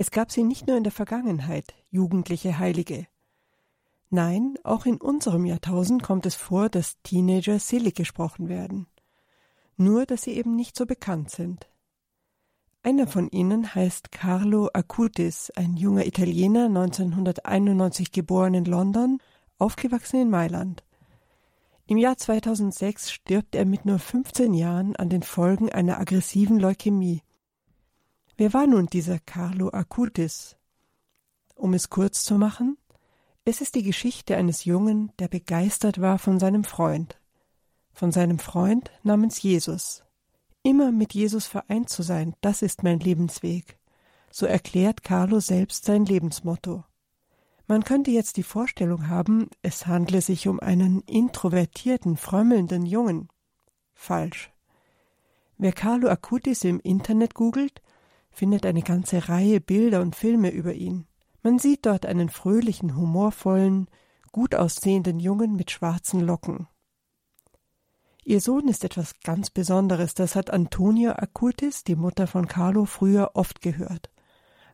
Es gab sie nicht nur in der Vergangenheit, jugendliche Heilige. Nein, auch in unserem Jahrtausend kommt es vor, dass Teenager selig gesprochen werden. Nur, dass sie eben nicht so bekannt sind. Einer von ihnen heißt Carlo Acutis, ein junger Italiener, 1991 geboren in London, aufgewachsen in Mailand. Im Jahr 2006 stirbt er mit nur 15 Jahren an den Folgen einer aggressiven Leukämie. Wer war nun dieser Carlo Acutis? Um es kurz zu machen, es ist die Geschichte eines Jungen, der begeistert war von seinem Freund, von seinem Freund namens Jesus. Immer mit Jesus vereint zu sein, das ist mein Lebensweg. So erklärt Carlo selbst sein Lebensmotto. Man könnte jetzt die Vorstellung haben, es handle sich um einen introvertierten, frömmelnden Jungen. Falsch. Wer Carlo Acutis im Internet googelt, findet eine ganze Reihe Bilder und Filme über ihn. Man sieht dort einen fröhlichen, humorvollen, gut aussehenden Jungen mit schwarzen Locken. Ihr Sohn ist etwas ganz Besonderes, das hat Antonia Acultis, die Mutter von Carlo, früher oft gehört.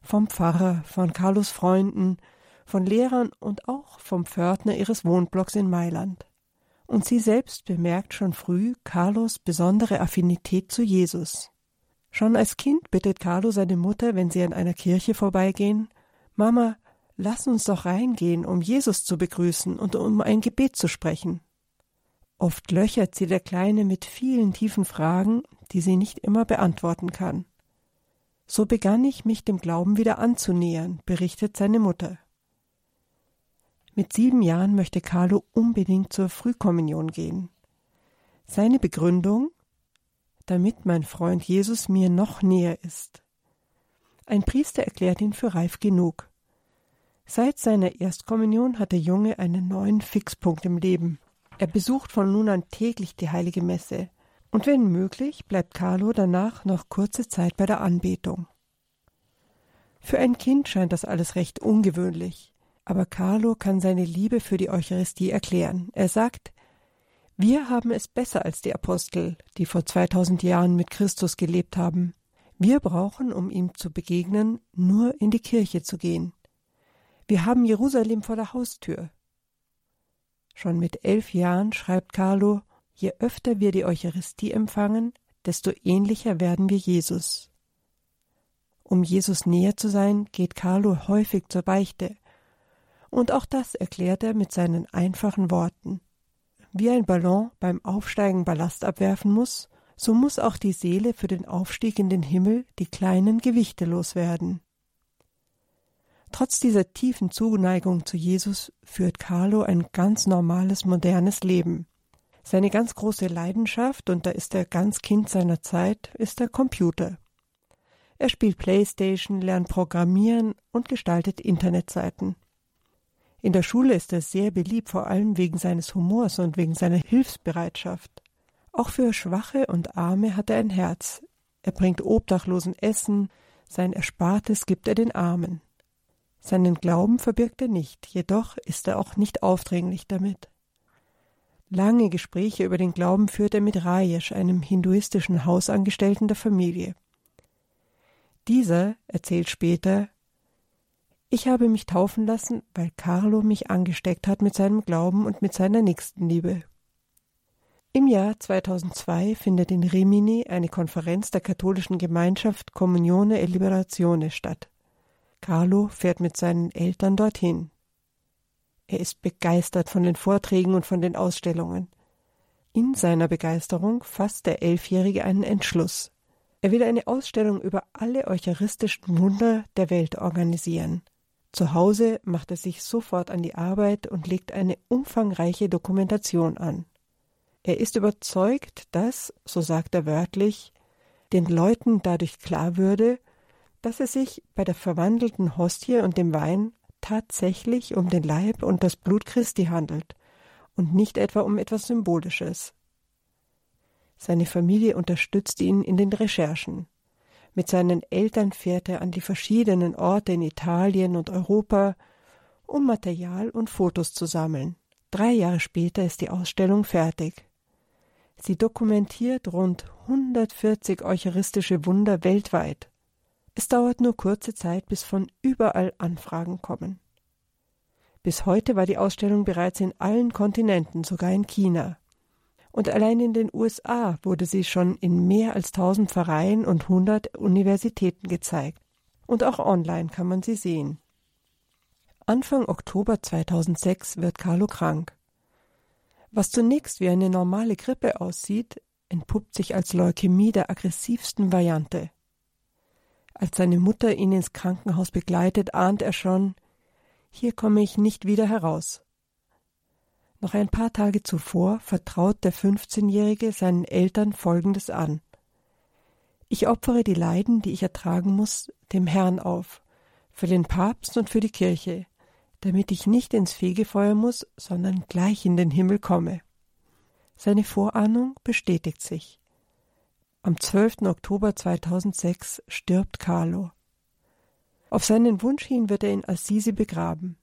Vom Pfarrer, von Carlos Freunden, von Lehrern und auch vom Pförtner ihres Wohnblocks in Mailand. Und sie selbst bemerkt schon früh Carlos besondere Affinität zu Jesus. Schon als Kind bittet Carlo seine Mutter, wenn sie an einer Kirche vorbeigehen, Mama, lass uns doch reingehen, um Jesus zu begrüßen und um ein Gebet zu sprechen. Oft löchert sie der Kleine mit vielen tiefen Fragen, die sie nicht immer beantworten kann. So begann ich mich dem Glauben wieder anzunähern, berichtet seine Mutter. Mit sieben Jahren möchte Carlo unbedingt zur Frühkommunion gehen. Seine Begründung damit mein Freund Jesus mir noch näher ist. Ein Priester erklärt ihn für reif genug. Seit seiner Erstkommunion hat der Junge einen neuen Fixpunkt im Leben. Er besucht von nun an täglich die heilige Messe, und wenn möglich, bleibt Carlo danach noch kurze Zeit bei der Anbetung. Für ein Kind scheint das alles recht ungewöhnlich, aber Carlo kann seine Liebe für die Eucharistie erklären. Er sagt, wir haben es besser als die Apostel, die vor 2000 Jahren mit Christus gelebt haben. Wir brauchen, um ihm zu begegnen, nur in die Kirche zu gehen. Wir haben Jerusalem vor der Haustür. Schon mit elf Jahren schreibt Carlo, je öfter wir die Eucharistie empfangen, desto ähnlicher werden wir Jesus. Um Jesus näher zu sein, geht Carlo häufig zur Beichte. Und auch das erklärt er mit seinen einfachen Worten. Wie ein Ballon beim Aufsteigen Ballast abwerfen muss, so muss auch die Seele für den Aufstieg in den Himmel die kleinen Gewichte loswerden. Trotz dieser tiefen Zuneigung zu Jesus führt Carlo ein ganz normales, modernes Leben. Seine ganz große Leidenschaft, und da ist er ganz Kind seiner Zeit, ist der Computer. Er spielt Playstation, lernt Programmieren und gestaltet Internetseiten. In der Schule ist er sehr beliebt, vor allem wegen seines Humors und wegen seiner Hilfsbereitschaft. Auch für Schwache und Arme hat er ein Herz. Er bringt Obdachlosen Essen, sein Erspartes gibt er den Armen. Seinen Glauben verbirgt er nicht, jedoch ist er auch nicht aufdringlich damit. Lange Gespräche über den Glauben führt er mit Rajesh, einem hinduistischen Hausangestellten der Familie. Dieser erzählt später, ich habe mich taufen lassen, weil Carlo mich angesteckt hat mit seinem Glauben und mit seiner Nächstenliebe. Im Jahr 2002 findet in Rimini eine Konferenz der katholischen Gemeinschaft Comunione e Liberazione statt. Carlo fährt mit seinen Eltern dorthin. Er ist begeistert von den Vorträgen und von den Ausstellungen. In seiner Begeisterung fasst der Elfjährige einen Entschluss. Er will eine Ausstellung über alle eucharistischen Wunder der Welt organisieren. Zu Hause macht er sich sofort an die Arbeit und legt eine umfangreiche Dokumentation an. Er ist überzeugt, dass, so sagt er wörtlich, den Leuten dadurch klar würde, dass es sich bei der verwandelten Hostie und dem Wein tatsächlich um den Leib und das Blut Christi handelt und nicht etwa um etwas Symbolisches. Seine Familie unterstützt ihn in den Recherchen. Mit seinen Eltern fährt er an die verschiedenen Orte in Italien und Europa, um Material und Fotos zu sammeln. Drei Jahre später ist die Ausstellung fertig. Sie dokumentiert rund 140 eucharistische Wunder weltweit Es dauert nur kurze Zeit, bis von überall Anfragen kommen. Bis heute war die Ausstellung bereits in allen Kontinenten, sogar in China. Und allein in den USA wurde sie schon in mehr als tausend Vereinen und hundert Universitäten gezeigt. Und auch online kann man sie sehen. Anfang Oktober 2006 wird Carlo krank. Was zunächst wie eine normale Grippe aussieht, entpuppt sich als Leukämie der aggressivsten Variante. Als seine Mutter ihn ins Krankenhaus begleitet, ahnt er schon, hier komme ich nicht wieder heraus. Noch ein paar Tage zuvor vertraut der 15-Jährige seinen Eltern Folgendes an. Ich opfere die Leiden, die ich ertragen muss, dem Herrn auf, für den Papst und für die Kirche, damit ich nicht ins Fegefeuer muss, sondern gleich in den Himmel komme. Seine Vorahnung bestätigt sich. Am 12. Oktober 2006 stirbt Carlo. Auf seinen Wunsch hin wird er in Assisi begraben.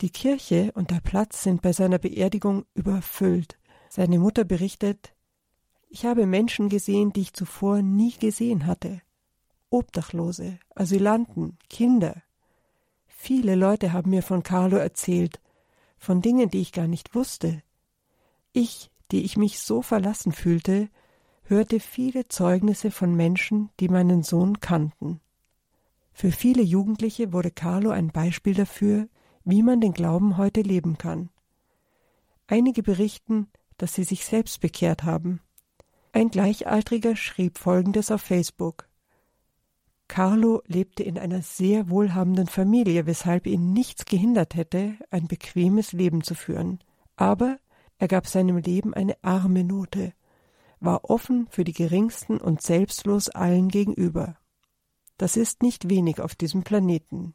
Die Kirche und der Platz sind bei seiner Beerdigung überfüllt. Seine Mutter berichtet, ich habe Menschen gesehen, die ich zuvor nie gesehen hatte. Obdachlose, Asylanten, Kinder. Viele Leute haben mir von Carlo erzählt, von Dingen, die ich gar nicht wusste. Ich, die ich mich so verlassen fühlte, hörte viele Zeugnisse von Menschen, die meinen Sohn kannten. Für viele Jugendliche wurde Carlo ein Beispiel dafür, wie man den Glauben heute leben kann. Einige berichten, dass sie sich selbst bekehrt haben. Ein Gleichaltriger schrieb Folgendes auf Facebook. Carlo lebte in einer sehr wohlhabenden Familie, weshalb ihn nichts gehindert hätte, ein bequemes Leben zu führen. Aber er gab seinem Leben eine arme Note, war offen für die Geringsten und selbstlos allen gegenüber. Das ist nicht wenig auf diesem Planeten.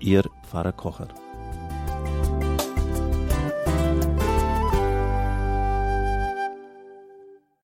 Ihr Pfarrer Kocher.